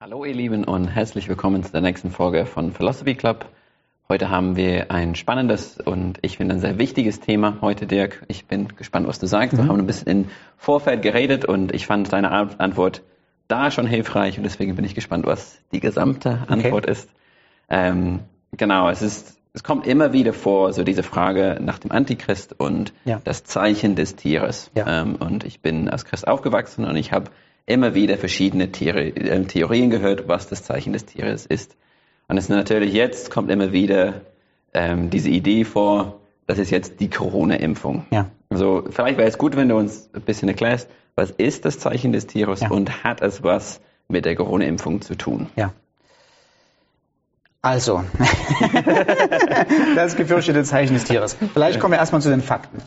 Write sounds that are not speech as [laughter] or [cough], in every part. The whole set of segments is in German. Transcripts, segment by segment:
Hallo ihr Lieben und herzlich willkommen zu der nächsten Folge von Philosophy Club. Heute haben wir ein spannendes und ich finde ein sehr wichtiges Thema heute, Dirk. Ich bin gespannt, was du sagst. Wir haben ein bisschen im Vorfeld geredet und ich fand deine Antwort da schon hilfreich und deswegen bin ich gespannt, was die gesamte Antwort Okay. ist. Ähm, genau, es ist, es kommt immer wieder vor, so diese Frage nach dem Antichrist und Ja. das Zeichen des Tieres. Ja. Ähm, und ich bin als Christ aufgewachsen und ich habe immer wieder verschiedene äh, Theorien gehört, was das Zeichen des Tieres ist. Und es ist natürlich jetzt kommt immer wieder ähm, diese Idee vor, das ist jetzt die Corona-Impfung. Ja. Also vielleicht wäre es gut, wenn du uns ein bisschen erklärst, was ist das Zeichen des Tieres Ja. und hat es was mit der Corona-Impfung zu tun? Ja. Also, [laughs] das gefürchtete Zeichen des Tieres. Vielleicht kommen wir erstmal zu den Fakten.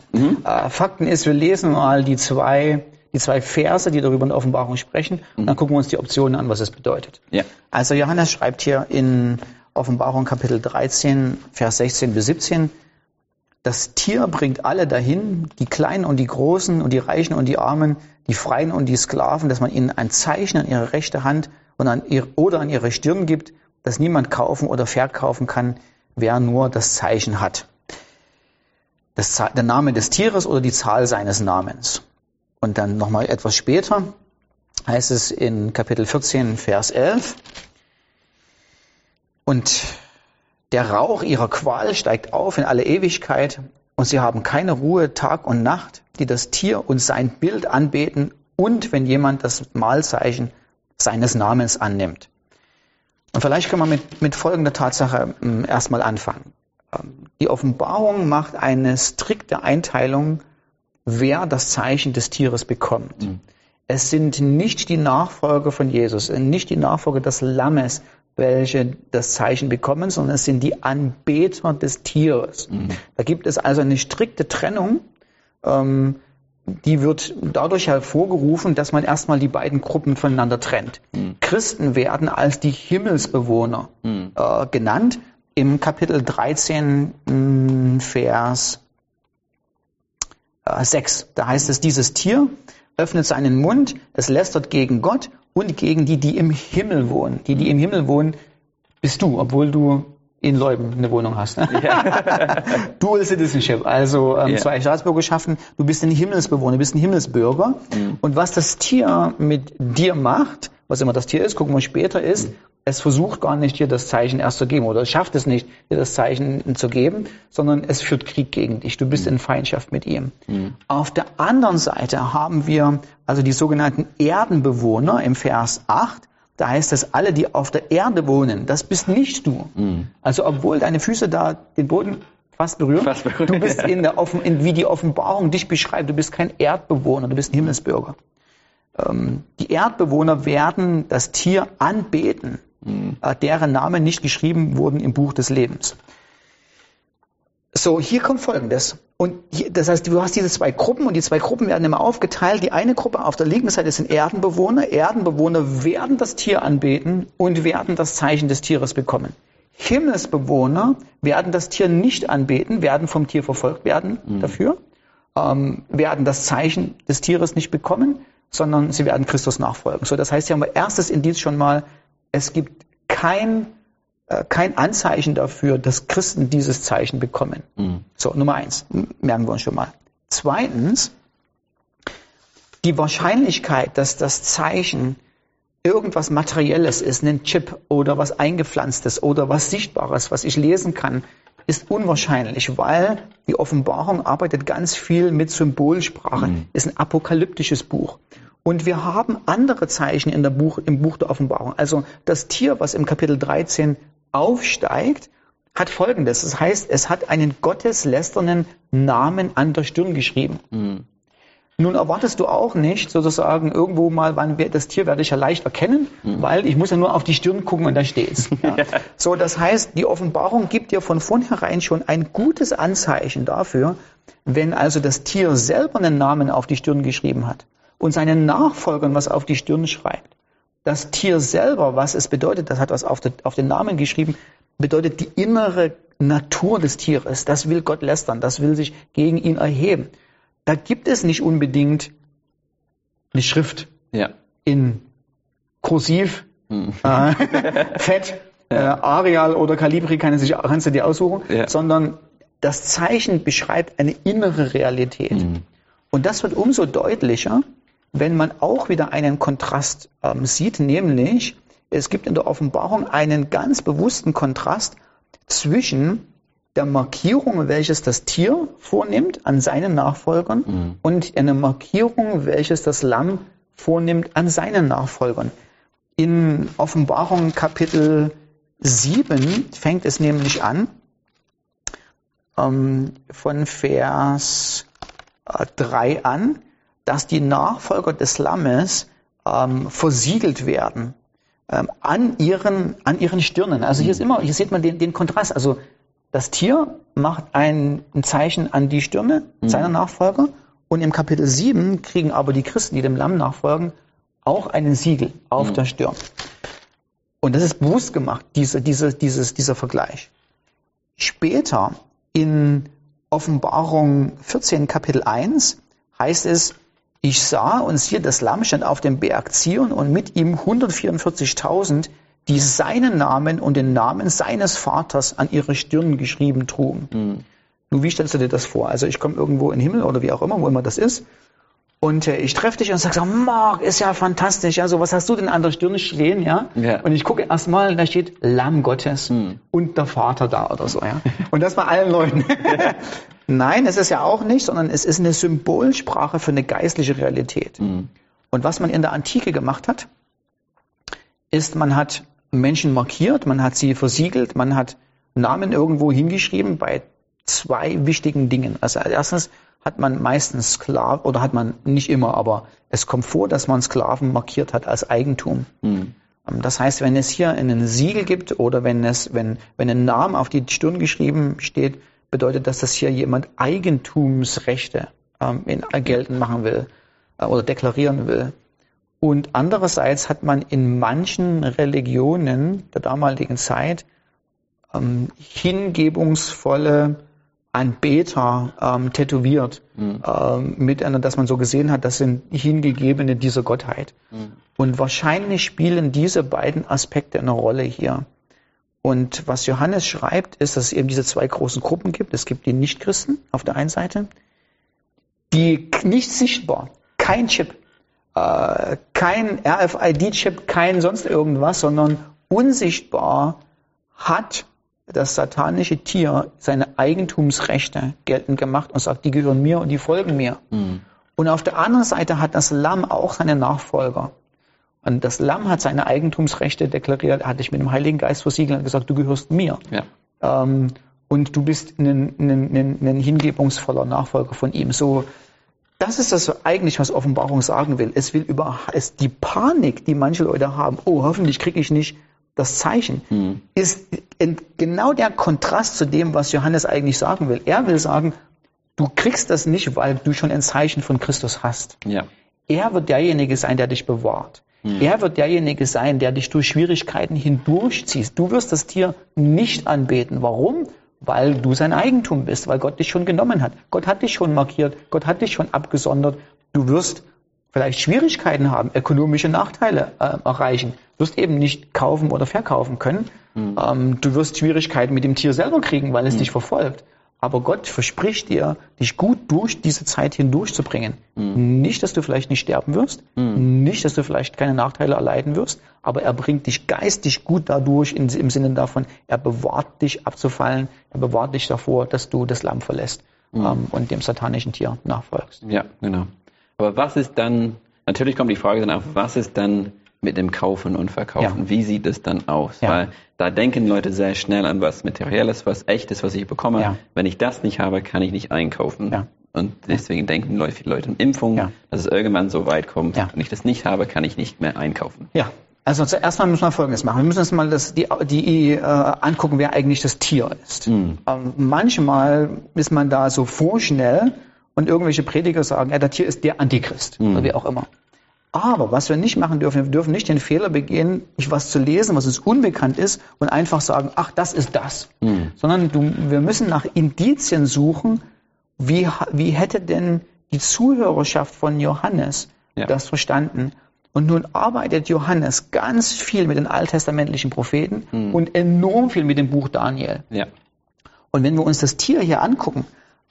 Äh, Fakten ist, wir lesen mal die zwei, die zwei Verse, die darüber in der Offenbarung sprechen, und dann gucken wir uns die Optionen an, was es bedeutet. Ja. Also Johannes schreibt hier in Offenbarung Kapitel 13, Vers 16 bis 17, das Tier bringt alle dahin, die Kleinen und die Großen und die Reichen und die Armen, die Freien und die Sklaven, dass man ihnen ein Zeichen an ihre rechte Hand und an ihr, oder an ihre Stirn gibt, das niemand kaufen oder verkaufen kann, wer nur das Zeichen hat. Das, der Name des Tieres oder die Zahl seines Namens. Und dann nochmal etwas später heißt es in Kapitel 14, Vers 11, und der Rauch ihrer Qual steigt auf in alle Ewigkeit und sie haben keine Ruhe Tag und Nacht, die das Tier und sein Bild anbeten und wenn jemand das Mahlzeichen seines Namens annimmt. Und vielleicht können wir mit, mit folgender Tatsache ähm, erstmal anfangen. Ähm, Die Offenbarung macht eine strikte Einteilung, wer das Zeichen des Tieres bekommt. Es sind nicht die Nachfolger von Jesus, nicht die Nachfolger des Lammes, welche das Zeichen bekommen, sondern es sind die Anbeter des Tieres. Da gibt es also eine strikte Trennung. Ähm, die wird dadurch hervorgerufen, dass man erstmal die beiden Gruppen voneinander trennt. Christen werden als die Himmelsbewohner äh, genannt. Im Kapitel 13, mh, Vers äh, 6. Da heißt es, dieses Tier öffnet seinen Mund, es lästert gegen Gott und gegen die, die im Himmel wohnen. Die, die im Himmel wohnen, bist du, obwohl du in Leuben eine Wohnung hast. Ne? [laughs] Dual Citizenship, also ähm, Ja. zwei Staatsbürgerschaften. Du bist ein Himmelsbewohner, du bist ein Himmelsbürger. Und was das Tier mit dir macht, was immer das Tier ist, gucken wir später, ist, es versucht gar nicht, dir das Zeichen erst zu geben oder es schafft es nicht, dir das Zeichen zu geben, sondern es führt Krieg gegen dich. Du bist in Feindschaft mit ihm. Auf der anderen Seite haben wir also die sogenannten Erdenbewohner im Vers 8. Da heißt es, alle, die auf der Erde wohnen, das bist nicht du. Also obwohl deine Füße da den Boden fast berühren, Fast berühren, du bist in der Offen, in, wie die Offenbarung dich beschreibt, du bist kein Erdbewohner, du bist ein Himmelsbürger. Ähm, die Erdbewohner werden das Tier anbeten, äh, deren Namen nicht geschrieben wurden im Buch des Lebens. So, hier kommt Folgendes. Und hier, das heißt, du hast diese zwei Gruppen und die zwei Gruppen werden immer aufgeteilt. Die eine Gruppe auf der linken Seite sind Erdenbewohner. Erdenbewohner werden das Tier anbeten und werden das Zeichen des Tieres bekommen. Himmelsbewohner werden das Tier nicht anbeten, werden vom Tier verfolgt werden dafür, ähm, werden das Zeichen des Tieres nicht bekommen, sondern sie werden Christus nachfolgen. So, das heißt, hier haben wir erstes Indiz schon mal, es gibt kein äh, kein Anzeichen dafür, dass Christen dieses Zeichen bekommen. So, Nummer eins, merken wir uns schon mal. Zweitens, die Wahrscheinlichkeit, dass das Zeichen irgendwas Materielles ist, ein Chip oder was Eingepflanztes oder was Sichtbares, was ich lesen kann, ist unwahrscheinlich, weil die Offenbarung arbeitet ganz viel mit Symbolsprache, ist ein apokalyptisches Buch. Und wir haben andere Zeichen in der Buch, im Buch der Offenbarung. Also das Tier, was im Kapitel 13 aufsteigt, hat folgendes. Das heißt, es hat einen gotteslästernden Namen an der Stirn geschrieben. Nun erwartest du auch nicht sozusagen irgendwo mal, wann wir, das Tier werde ich ja leicht erkennen, weil ich muss ja nur auf die Stirn gucken und da steht's. [laughs] Ja. So, das heißt, die Offenbarung gibt dir von vornherein schon ein gutes Anzeichen dafür, wenn also das Tier selber einen Namen auf die Stirn geschrieben hat und seinen Nachfolgern was auf die Stirn schreibt. Das Tier selber, was es bedeutet, das hat was auf, den- Namen geschrieben, bedeutet die innere Natur des Tieres. Das will Gott lästern, das will sich gegen ihn erheben. Da gibt es nicht unbedingt eine Schrift Ja. in kursiv äh, [laughs] Fett, äh, Areal oder Calibri kann sich, kannst du dir aussuchen, Ja. sondern das Zeichen beschreibt eine innere Realität. Und das wird umso deutlicher, wenn man auch wieder einen Kontrast ähm, sieht, nämlich es gibt in der Offenbarung einen ganz bewussten Kontrast zwischen der Markierung, welches das Tier vornimmt an seinen Nachfolgern und einer Markierung, welches das Lamm vornimmt an seinen Nachfolgern. In Offenbarung Kapitel 7 fängt es nämlich an, ähm, von Vers äh, 3 an, dass die Nachfolger des Lammes ähm, versiegelt werden ähm, an, ihren, an ihren Stirnen. Also hier ist immer, hier sieht man den, den Kontrast. Also das Tier macht ein, ein Zeichen an die Stirne seiner Nachfolger und im Kapitel 7 kriegen aber die Christen, die dem Lamm nachfolgen, auch einen Siegel auf der Stirn. Und das ist bewusst gemacht, diese, diese, dieses, dieser Vergleich. Später in Offenbarung 14, Kapitel 1 heißt es, ich sah und siehe, das Lamm stand auf dem Berg Zion und mit ihm 144.000, die seinen Namen und den Namen seines Vaters an ihre Stirn geschrieben trugen. Nun, wie stellst du dir das vor? Also ich komme irgendwo in den Himmel oder wie auch immer, wo immer das ist. Und äh, ich treffe dich und sage so, Marc, ist ja fantastisch, ja, so was hast du denn an der Stirn stehen, ja? Ja. Und ich gucke erstmal, da steht Lamm Gottes und der Vater da oder so, ja. Und das bei allen Leuten. [laughs] Nein, es ist ja auch nicht, sondern es ist eine Symbolsprache für eine geistliche Realität. Und was man in der Antike gemacht hat, ist, man hat Menschen markiert, man hat sie versiegelt, man hat Namen irgendwo hingeschrieben bei zwei wichtigen Dingen. Also als erstes hat man meistens Sklaven, oder hat man nicht immer, aber es kommt vor, dass man Sklaven markiert hat als Eigentum. Ähm, Das heißt, wenn es hier einen Siegel gibt oder wenn es, wenn, wenn ein Name auf die Stirn geschrieben steht, bedeutet das, dass hier jemand Eigentumsrechte ähm, in, geltend machen will äh, oder deklarieren will. Und andererseits hat man in manchen Religionen der damaligen Zeit ähm, hingebungsvolle Anbeter ähm, tätowiert, ähm, mit einer, dass man so gesehen hat, das sind Hingegebene dieser Gottheit. Und wahrscheinlich spielen diese beiden Aspekte eine Rolle hier. Und was Johannes schreibt, ist, dass es eben diese zwei großen Gruppen gibt. Es gibt die Nichtchristen auf der einen Seite, die nicht sichtbar, kein Chip, äh, kein RFID-Chip, kein sonst irgendwas, sondern unsichtbar hat das satanische Tier seine Eigentumsrechte geltend gemacht und sagt, die gehören mir und die folgen mir. Und auf der anderen Seite hat das Lamm auch seine Nachfolger. Und das Lamm hat seine Eigentumsrechte deklariert, hat dich mit dem Heiligen Geist versiegelt und gesagt, du gehörst mir. Ja. Ähm, und du bist ein, ein, ein, ein hingebungsvoller Nachfolger von ihm. So, das ist das eigentlich, was Offenbarung sagen will. Es will über es, die Panik, die manche Leute haben, oh, hoffentlich kriege ich nicht das Zeichen, ist in, genau der Kontrast zu dem, was Johannes eigentlich sagen will. Er will sagen, du kriegst das nicht, weil du schon ein Zeichen von Christus hast. Ja. Er wird derjenige sein, der dich bewahrt. Er wird derjenige sein, der dich durch Schwierigkeiten hindurchzieht. Du wirst das Tier nicht anbeten. Warum? Weil du sein Eigentum bist, weil Gott dich schon genommen hat. Gott hat dich schon markiert, Gott hat dich schon abgesondert. Du wirst vielleicht Schwierigkeiten haben, ökonomische Nachteile äh, erreichen. Du wirst eben nicht kaufen oder verkaufen können. Ähm, du wirst Schwierigkeiten mit dem Tier selber kriegen, weil es dich verfolgt. Aber Gott verspricht dir, dich gut durch diese Zeit hindurchzubringen. Nicht, dass du vielleicht nicht sterben wirst, nicht, dass du vielleicht keine Nachteile erleiden wirst, aber er bringt dich geistig gut dadurch in, im Sinne davon, er bewahrt dich abzufallen, er bewahrt dich davor, dass du das Lamm verlässt ähm, und dem satanischen Tier nachfolgst. Ja, genau. Aber was ist dann, natürlich kommt die Frage dann auf, was ist dann mit dem Kaufen und Verkaufen? Ja. Wie sieht es dann aus? Ja. Weil da denken Leute sehr schnell an was Materielles, was Echtes, was ich bekomme. Ja. Wenn ich das nicht habe, kann ich nicht einkaufen. Und deswegen denken viele Leute an Impfung, dass es irgendwann so weit kommt. Wenn ich das nicht habe, kann ich nicht mehr einkaufen. Ja, also zuerst mal müssen wir Folgendes machen. Wir müssen uns mal das, die, die äh, angucken, wer eigentlich das Tier ist. Ähm, manchmal ist man da so vorschnell und irgendwelche Prediger sagen, ja, das Tier ist der Antichrist oder wie auch immer. Aber was wir nicht machen dürfen, wir dürfen nicht den Fehler begehen, nicht was zu lesen, was uns unbekannt ist und einfach sagen, ach, das ist das. Sondern du, wir müssen nach Indizien suchen, wie, wie hätte denn die Zuhörerschaft von Johannes Ja. das verstanden? Und nun arbeitet Johannes ganz viel mit den alttestamentlichen Propheten Hm. und enorm viel mit dem Buch Daniel. Ja. Und wenn wir uns das Tier hier angucken,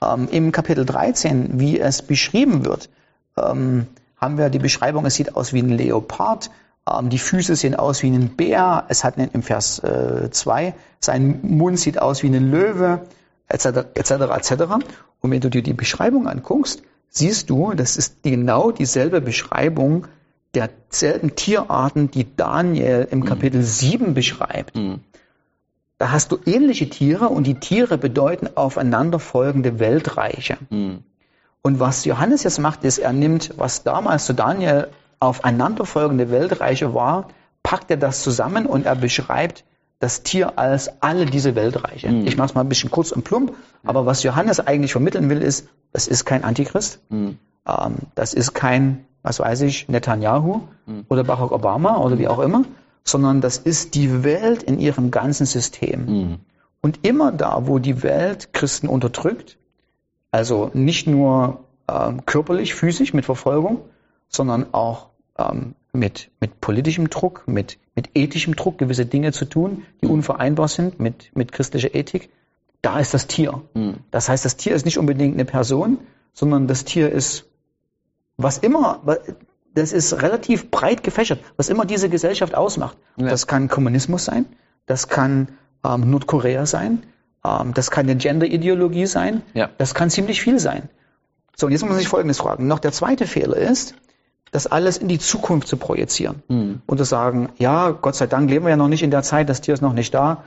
ähm, im Kapitel 13, wie es beschrieben wird, ähm, haben wir die Beschreibung, es sieht aus wie ein Leopard, ähm, die Füße sehen aus wie ein Bär, es hat einen, im Vers 2, sein Mund sieht aus wie ein Löwe, etc., etc., etc. Und wenn du dir die Beschreibung anguckst, siehst du, das ist genau dieselbe Beschreibung derselben Tierarten, die Daniel im Kapitel 7 beschreibt. Hm. Da hast du ähnliche Tiere und die Tiere bedeuten aufeinanderfolgende Weltreiche. Hm. Und was Johannes jetzt macht, ist, er nimmt, was damals zu Daniel aufeinanderfolgende Weltreiche war, packt er das zusammen und er beschreibt das Tier als alle diese Weltreiche. Mhm. Ich mache es mal ein bisschen kurz und plump, aber was Johannes eigentlich vermitteln will, ist, das ist kein Antichrist, Hm. ähm, das ist kein, was weiß ich, Netanyahu Mhm. oder Barack Obama oder wie auch immer, sondern das ist die Welt in ihrem ganzen System. Hm. Und immer da, wo die Welt Christen unterdrückt, also nicht nur ähm, körperlich, physisch mit Verfolgung, sondern auch ähm, mit, mit politischem Druck, mit, mit ethischem Druck, gewisse Dinge zu tun, die unvereinbar sind mit, mit christlicher Ethik, da ist das Tier. Hm. Das heißt, das Tier ist nicht unbedingt eine Person, sondern das Tier ist was immer, das ist relativ breit gefächert, was immer diese Gesellschaft ausmacht. Ja. Das kann Kommunismus sein, das kann ähm, Nordkorea sein, ähm, das kann eine Gender-Ideologie sein, Ja. das kann ziemlich viel sein. So, und jetzt muss man sich Folgendes fragen. Noch der zweite Fehler ist, das alles in die Zukunft zu projizieren Hm. und zu sagen, ja, Gott sei Dank leben wir ja noch nicht in der Zeit, das Tier ist noch nicht da.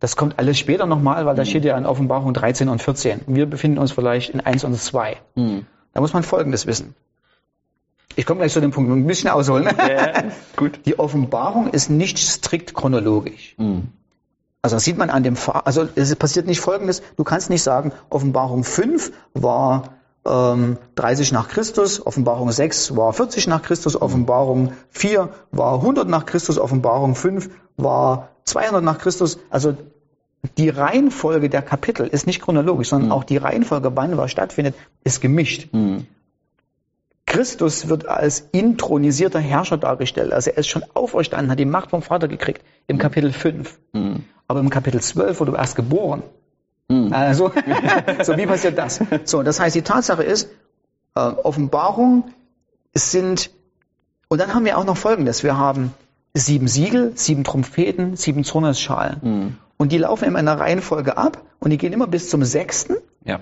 Das kommt alles später nochmal, weil da steht ja in Offenbarung 13 und 14. Wir befinden uns vielleicht in 1 und 2. Hm. Da muss man Folgendes wissen. Ich komme gleich zu dem Punkt, ein bisschen ausholen. Ja, gut. Die Offenbarung ist nicht strikt chronologisch. Hm. Also das sieht man an dem, Fa also es passiert nicht Folgendes, du kannst nicht sagen, Offenbarung 5 war ähm, 30 nach Christus, Offenbarung 6 war 40 nach Christus, Offenbarung 4 war 100 nach Christus, Offenbarung 5 war 200 nach Christus. Also die Reihenfolge der Kapitel ist nicht chronologisch, sondern auch die Reihenfolge, wann was stattfindet, ist gemischt. Hm. Christus wird als intronisierter Herrscher dargestellt. Also er ist schon auferstanden, hat die Macht vom Vater gekriegt im Kapitel 5. Hm. Aber im Kapitel 12 wurde er erst geboren. Hm. Also, [laughs] so wie passiert das? So, das heißt, die Tatsache ist, äh, Offenbarung sind, und dann haben wir auch noch Folgendes. Wir haben sieben Siegel, sieben Trompeten, sieben Zornesschalen. Hm. Und die laufen immer in einer Reihenfolge ab und die gehen immer bis zum sechsten. Ja.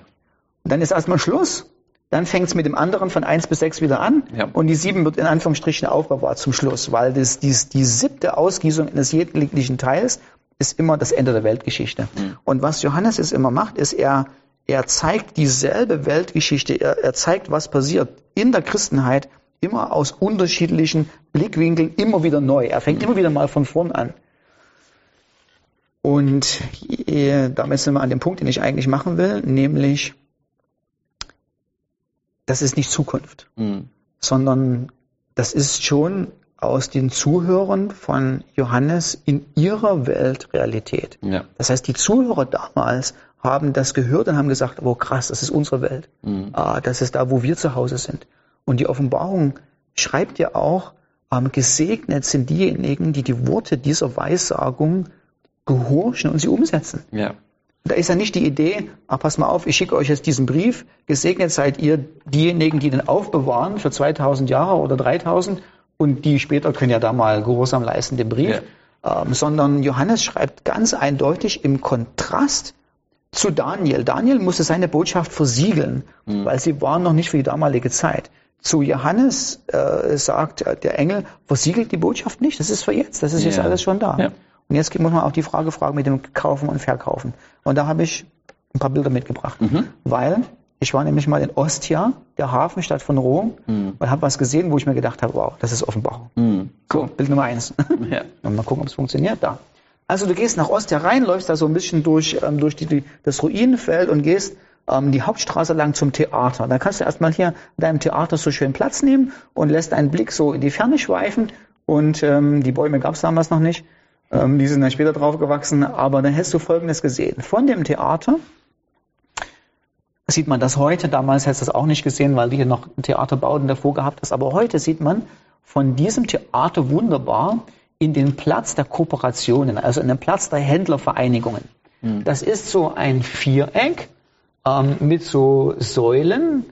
Und dann ist erstmal Schluss. Dann fängt es mit dem anderen von eins bis sechs wieder an. Ja. Und die sieben wird in Anführungsstrichen aufbewahrt zum Schluss, weil das, dies, die siebte Ausgießung eines jeglichen Teils ist immer das Ende der Weltgeschichte. Und was Johannes jetzt immer macht, ist, er, er zeigt dieselbe Weltgeschichte, er, er zeigt, was passiert in der Christenheit, immer aus unterschiedlichen Blickwinkeln, immer wieder neu. Er fängt immer wieder mal von vorn an. Und äh, damit sind wir an dem Punkt, den ich eigentlich machen will, nämlich, das ist nicht Zukunft, Hm. sondern das ist schon aus den Zuhörern von Johannes in ihrer Welt Realität. Ja. Das heißt, die Zuhörer damals haben das gehört und haben gesagt, oh krass, das ist unsere Welt. Mhm. Ah, das ist da, wo wir zu Hause sind. Und die Offenbarung schreibt ja auch, ähm, gesegnet sind diejenigen, die die Worte dieser Weissagung gehorchen und sie umsetzen. Ja. Da ist ja nicht die Idee, ach pass mal auf, ich schicke euch jetzt diesen Brief, gesegnet seid ihr diejenigen, die den aufbewahren für 2000 Jahre oder 3000 und die später können ja da mal Gehorsam leisten, den Brief. Ähm, sondern Johannes schreibt ganz eindeutig im Kontrast zu Daniel. Daniel musste seine Botschaft versiegeln, weil sie war noch nicht für die damalige Zeit. Zu Johannes äh, sagt der Engel, versiegelt die Botschaft nicht, das ist für jetzt, das ist jetzt Ja. alles schon da. Ja. Und jetzt muss man auch die Frage fragen mit dem Kaufen und Verkaufen. Und da habe ich ein paar Bilder mitgebracht. Mhm. Weil ich war nämlich mal in Ostia, der Hafenstadt von Rom, Mhm. und habe was gesehen, wo ich mir gedacht habe, wow, das ist Offenbarung. Hm. So, Bild Nummer eins. [laughs] Ja. Und mal gucken, ob es funktioniert. Da. Also du gehst nach Ostia rein, läufst da so ein bisschen durch, ähm, durch die, die, das Ruinenfeld und gehst ähm, die Hauptstraße lang zum Theater. Dann kannst du erstmal hier in deinem Theater so schön Platz nehmen und lässt einen Blick so in die Ferne schweifen. Und ähm, die Bäume gab es damals noch nicht. Ähm, die sind dann später drauf gewachsen. Aber dann hättest du Folgendes gesehen. Von dem Theater sieht man das heute. Damals hättest du das auch nicht gesehen, weil du hier noch Theaterbauten davor gehabt hast. Aber heute sieht man von diesem Theater wunderbar in den Platz der Kooperationen, also in den Platz der Händlervereinigungen. Das ist so ein Viereck ähm, mit so Säulen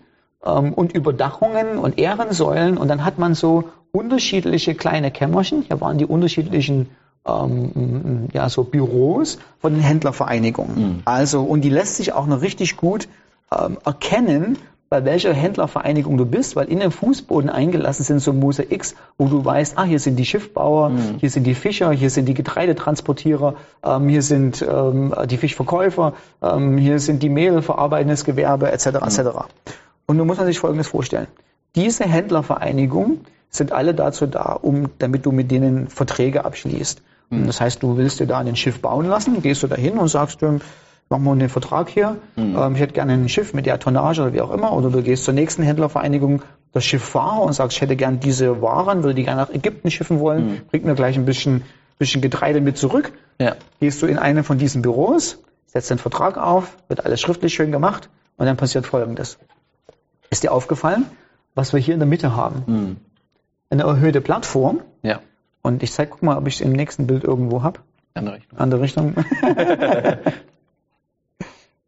ähm, und Überdachungen und Ehrensäulen und dann hat man so unterschiedliche kleine Kämmerchen. Hier waren die unterschiedlichen ähm, ja, so Büros von den Händlervereinigungen. Also, und die lässt sich auch noch richtig gut ähm, erkennen, bei welcher Händlervereinigung du bist, weil in den Fußboden eingelassen sind so Mosaiks, wo du weißt, ah, hier sind die Schiffbauer, hier sind die Fischer, hier sind die Getreidetransportierer, ähm, hier sind ähm, die Fischverkäufer, ähm, hier sind die Mehlverarbeitendes Gewerbe, etc., etc. Und nun muss man sich Folgendes vorstellen. Diese Händlervereinigungen sind alle dazu da, um, damit du mit denen Verträge abschließt. Und Das heißt, du willst dir da ein Schiff bauen lassen, gehst du dahin und sagst, ähm, machen wir einen Vertrag hier, ähm, ich hätte gerne ein Schiff mit der Tonnage oder wie auch immer, oder du gehst zur nächsten Händlervereinigung, das Schifffahrer und sagst, ich hätte gern diese Waren, würde die gerne nach Ägypten schiffen wollen, bringt mir gleich ein bisschen, bisschen Getreide mit zurück. Ja. Gehst du in eine von diesen Büros, setzt den Vertrag auf, wird alles schriftlich schön gemacht und dann passiert Folgendes. Ist dir aufgefallen, was wir hier in der Mitte haben? Eine erhöhte Plattform. Ja. Und ich zeig, guck mal, ob ich es im nächsten Bild irgendwo habe. Andere Richtung. Andere Richtung. [laughs]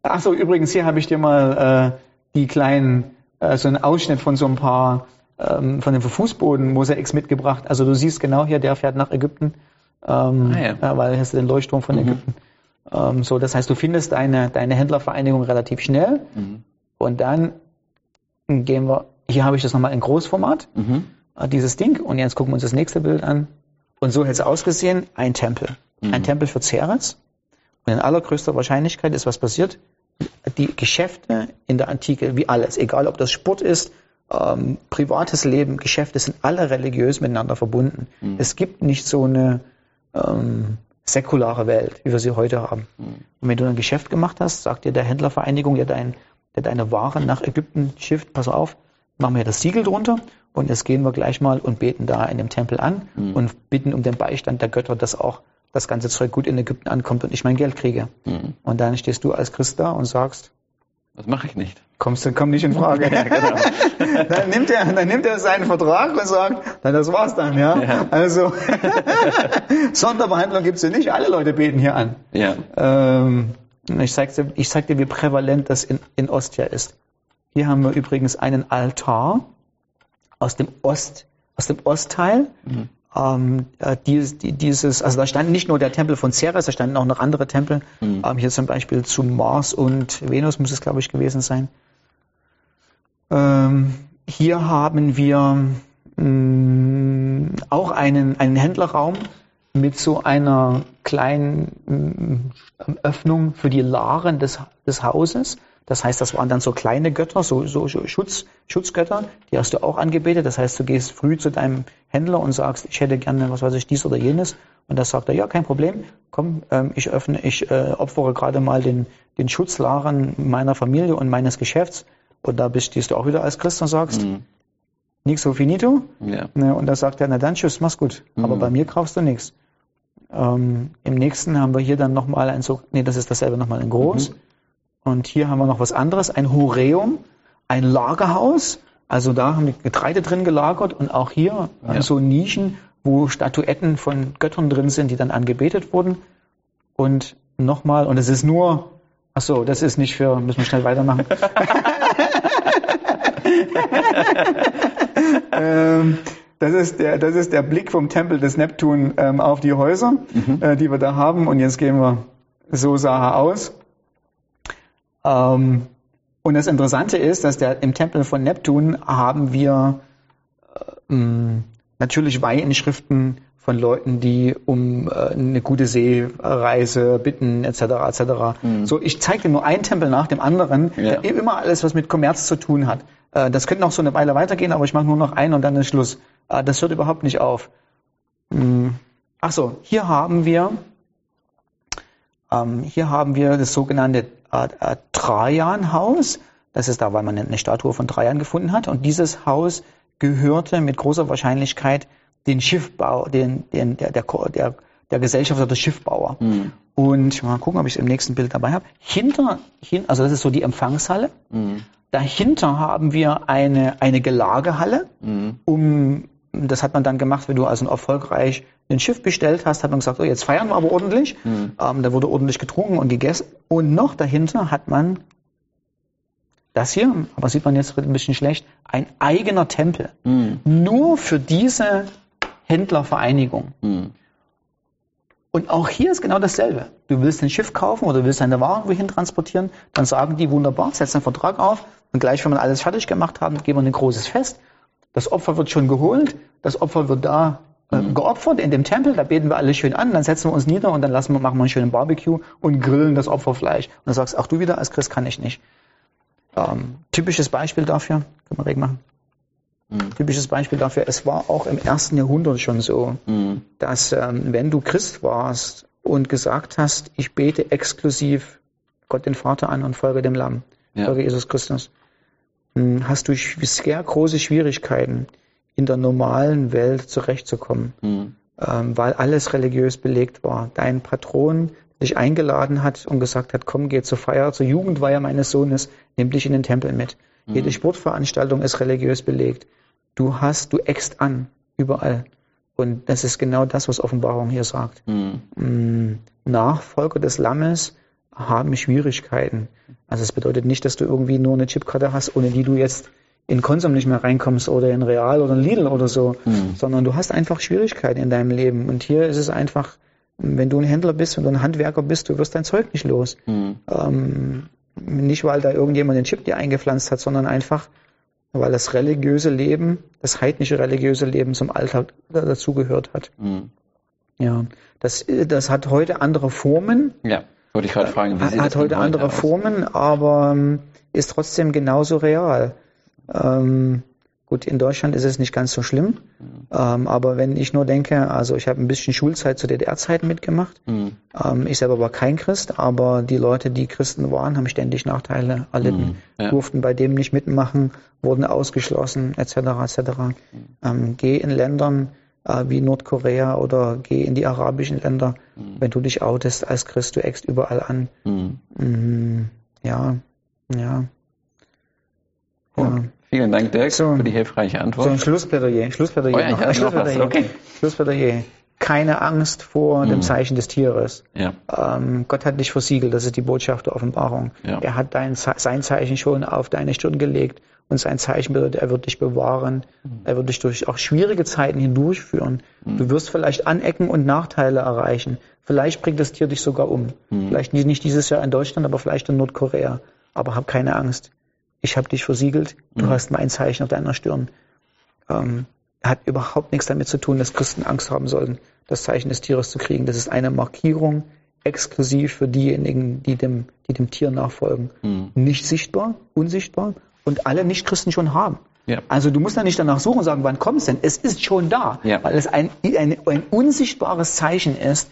Achso, übrigens, hier habe ich dir mal äh, die kleinen, äh, so einen Ausschnitt von so ein paar, ähm, von dem Fußboden-Mosaiks mitgebracht. Also du siehst genau hier, der fährt nach Ägypten, ähm, Ah, ja. weil hier hast du den Leuchtturm von Ägypten. Ähm, so, das heißt, du findest deine, deine Händlervereinigung relativ schnell. Und dann gehen wir, hier habe ich das nochmal in Großformat, äh, dieses Ding. Und jetzt gucken wir uns das nächste Bild an. Und so hätte es ausgesehen, ein Tempel. Ein Tempel für Ceres. Und in allergrößter Wahrscheinlichkeit ist was passiert. Die Geschäfte in der Antike, wie alles, egal ob das Sport ist, ähm, privates Leben, Geschäfte sind alle religiös miteinander verbunden. Es gibt nicht so eine ähm, säkulare Welt, wie wir sie heute haben. Und wenn du ein Geschäft gemacht hast, sagt dir der Händlervereinigung, der, dein, der deine Waren nach Ägypten schifft, pass auf, machen wir das Siegel drunter und jetzt gehen wir gleich mal und beten da in dem Tempel an und bitten um den Beistand der Götter, dass auch das ganze Zeug gut in Ägypten ankommt und ich mein Geld kriege. Und dann stehst du als Christ da und sagst, Das mache ich nicht. kommst du, komm nicht in Frage. [laughs] [laughs] dann nimmt er, dann nimmt er seinen Vertrag und sagt, na, das war's dann, ja. Ja. Also, [laughs] Sonderbehandlung gibt's hier nicht. Alle Leute beten hier an. Ja. Ähm, ich zeig dir, ich zeig dir, wie prävalent das in, in Ostia ist. Hier haben wir übrigens einen Altar aus dem Ost, aus dem Ostteil. Ähm, äh, dieses, die, dieses, also da stand nicht nur der Tempel von Ceres, da standen auch noch andere Tempel. Ähm, hier zum Beispiel zu Mars und Venus muss es, glaube ich, gewesen sein. Ähm, hier haben wir mh, auch einen, einen Händlerraum mit so einer kleinen mh, Öffnung für die Laren des, des Hauses. Das heißt, das waren dann so kleine Götter, so, so, Schutz, Schutzgötter, die hast du auch angebetet. Das heißt, du gehst früh zu deinem Händler und sagst, ich hätte gerne, was weiß ich, dies oder jenes. Und das sagt er, ja, kein Problem, komm, ähm, ich öffne, ich äh, opfere gerade mal den, den Schutzlaren meiner Familie und meines Geschäfts. Und da bist, stehst du auch wieder als Christ und sagst, nix so finito. Ja. Ne, und da sagt er, na dann tschüss, mach's gut. Aber bei mir kaufst du nichts. Ähm, Im nächsten haben wir hier dann nochmal ein so, nee, das ist dasselbe nochmal in groß. Und hier haben wir noch was anderes, ein Horeum, ein Lagerhaus. Also da haben die Getreide drin gelagert und auch hier Ja. so Nischen, wo Statuetten von Göttern drin sind, die dann angebetet wurden. Und nochmal, und es ist nur, ach so, das ist nicht für, müssen wir schnell weitermachen. [laughs] ähm, das ist, der, das ist der Blick vom Tempel des Neptun ähm, auf die Häuser, äh, die wir da haben. Und jetzt gehen wir, so sah er aus. Ähm, und das Interessante ist, dass der, im Tempel von Neptun haben wir äh, mh, natürlich Weihinschriften von Leuten, die um äh, eine gute Seereise bitten, etc. etc. So, ich zeige dir nur einen Tempel nach dem anderen, Ja. der immer alles, was mit Kommerz zu tun hat. Äh, das könnte noch so eine Weile weitergehen, aber ich mache nur noch einen und dann ist Schluss. Äh, das hört überhaupt nicht auf. Hm. Ach so, hier haben wir ähm, hier haben wir das sogenannte Trajan-Haus. Das ist da, weil man eine Statue von Trajan gefunden hat. Und dieses Haus gehörte mit großer Wahrscheinlichkeit den Schiffbau, den, den, der, der, der, der Gesellschafter der Schiffbauer. Und mal gucken, ob ich es im nächsten Bild dabei habe. Hinter, hin, also das ist so die Empfangshalle. Dahinter haben wir eine, eine Gelagerhalle, um das hat man dann gemacht, wenn du also erfolgreich ein Schiff bestellt hast, hat man gesagt, oh, jetzt feiern wir aber ordentlich. Mhm. Ähm, da wurde ordentlich getrunken und gegessen. Und noch dahinter hat man das hier, aber sieht man jetzt ein bisschen schlecht, ein eigener Tempel. Mhm. Nur für diese Händlervereinigung. Mhm. Und auch hier ist genau dasselbe. Du willst ein Schiff kaufen oder willst deine Waren wohin transportieren, dann sagen die wunderbar, setz einen Vertrag auf und gleich, wenn wir alles fertig gemacht haben, geben wir ein großes Fest. Das Opfer wird schon geholt, das Opfer wird da äh, mhm. geopfert in dem Tempel, da beten wir alle schön an, dann setzen wir uns nieder und dann lassen wir, machen wir einen schönen Barbecue und grillen das Opferfleisch. Und dann sagst ach du wieder, als Christ kann ich nicht. Ähm, typisches Beispiel dafür, können wir reg machen. Mhm. Typisches Beispiel dafür, es war auch im ersten Jahrhundert schon so, mhm. dass ähm, wenn du Christ warst und gesagt hast, ich bete exklusiv Gott den Vater an und folge dem Lamm, ja. folge Jesus Christus, hast du sehr große Schwierigkeiten, in der normalen Welt zurechtzukommen, mhm. ähm, weil alles religiös belegt war. Dein Patron dich eingeladen hat und gesagt hat, komm, geh zur Feier, zur Jugendweihe meines Sohnes, nimm dich in den Tempel mit. Mhm. Jede Sportveranstaltung ist religiös belegt. Du hast, du eckst an, überall. Und das ist genau das, was Offenbarung hier sagt. Mhm. Nachfolger des Lammes haben Schwierigkeiten. Also es bedeutet nicht, dass du irgendwie nur eine Chipkarte hast, ohne die du jetzt in Konsum nicht mehr reinkommst oder in Real oder in Lidl oder so, mhm. sondern du hast einfach Schwierigkeiten in deinem Leben. Und hier ist es einfach, wenn du ein Händler bist und ein Handwerker bist, du wirst dein Zeug nicht los. Mhm. Ähm, nicht, weil da irgendjemand den Chip dir eingepflanzt hat, sondern einfach, weil das religiöse Leben, das heidnische religiöse Leben zum Alltag dazugehört hat. Mhm. Ja, das, das hat heute andere Formen. Ja, wollte ich gerade fragen. Wie hat, hat heute andere aus? Formen, aber ähm, ist trotzdem genauso real. Ähm, Gut, in Deutschland ist es nicht ganz so schlimm, ähm, aber wenn ich nur denke, also ich habe ein bisschen Schulzeit zu DDR-Zeiten mitgemacht. Mhm. Ähm, ich selber war kein Christ, aber die Leute, die Christen waren, haben ständig Nachteile erlitten, mhm. ja. durften bei dem nicht mitmachen, wurden ausgeschlossen, etc. etc. Mhm. Ähm, geh in Ländern äh, wie Nordkorea oder geh in die arabischen Länder, mhm. wenn du dich outest als Christ, du eckst überall an. Mhm. Ja, ja. ja. Vielen Dank, Dirk, so, für die hilfreich Antwort. So ein Schlussplädoyer. Schlussplädoyer. Oh ja, noch. Schlussplädoyer. Okay. Schlussplädoyer. Keine Angst vor mhm. dem Zeichen des Tieres. Ja. Ähm, Gott hat dich versiegelt, das ist die Botschaft der Offenbarung. Ja. Er hat dein, sein Zeichen schon auf deine Stirn gelegt und sein Zeichen bedeutet, er wird dich bewahren, mhm. er wird dich durch auch schwierige Zeiten hindurchführen. Mhm. Du wirst vielleicht Anecken und Nachteile erreichen. Vielleicht bringt das Tier dich sogar um. Mhm. Vielleicht nicht dieses Jahr in Deutschland, aber vielleicht in Nordkorea. Aber hab keine Angst ich habe dich versiegelt, du hast mein Zeichen auf deiner Stirn. Ähm, hat überhaupt nichts damit zu tun, dass Christen Angst haben sollten, das Zeichen des Tieres zu kriegen. Das ist eine Markierung exklusiv für diejenigen, die dem, die dem Tier nachfolgen. Mhm. Nicht sichtbar, unsichtbar und alle Nichtchristen schon haben. Ja. Also du musst da nicht danach suchen und sagen, wann kommt es denn? Es ist schon da, ja. weil es ein, ein, ein unsichtbares Zeichen ist,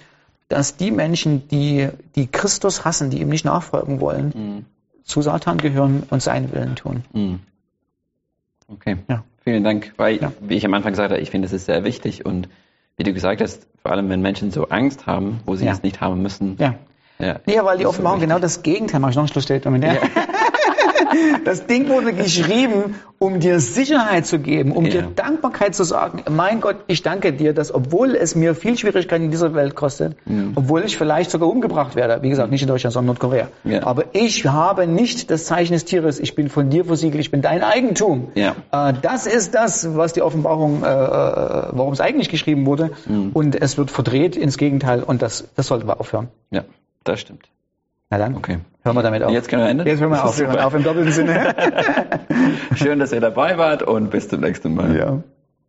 dass die Menschen, die, die Christus hassen, die ihm nicht nachfolgen wollen, mhm zu Satan gehören und seinen Willen tun. Mhm. Okay. Ja. Vielen Dank. Weil, ja. wie ich am Anfang sagte, ich finde, es ist sehr wichtig und wie du gesagt hast, vor allem wenn Menschen so Angst haben, wo sie es nicht haben müssen. Ja. Ja, ja weil die Offenbarung so genau das Gegenteil macht. Ich noch ein Schlussstatement. Ja. [laughs] Das Ding wurde geschrieben, um dir Sicherheit zu geben, um ja. dir Dankbarkeit zu sagen. Mein Gott, ich danke dir, dass obwohl es mir viel Schwierigkeiten in dieser Welt kostet, ja. obwohl ich vielleicht sogar umgebracht werde, wie gesagt, nicht in Deutschland, sondern Nordkorea, ja. aber ich habe nicht das Zeichen des Tieres. Ich bin von dir versiegelt, ich bin dein Eigentum. Äh, das ist das, was die Offenbarung, äh, äh, warum es eigentlich geschrieben wurde. Mhm. Und es wird verdreht ins Gegenteil und das, das sollten wir aufhören. Ja, das stimmt. Na dann, okay. hören wir damit auf. Jetzt können wir enden. Jetzt hören wir auf, auf im doppelten Sinne. [laughs] Schön, dass ihr dabei wart und bis zum nächsten Mal. Ja.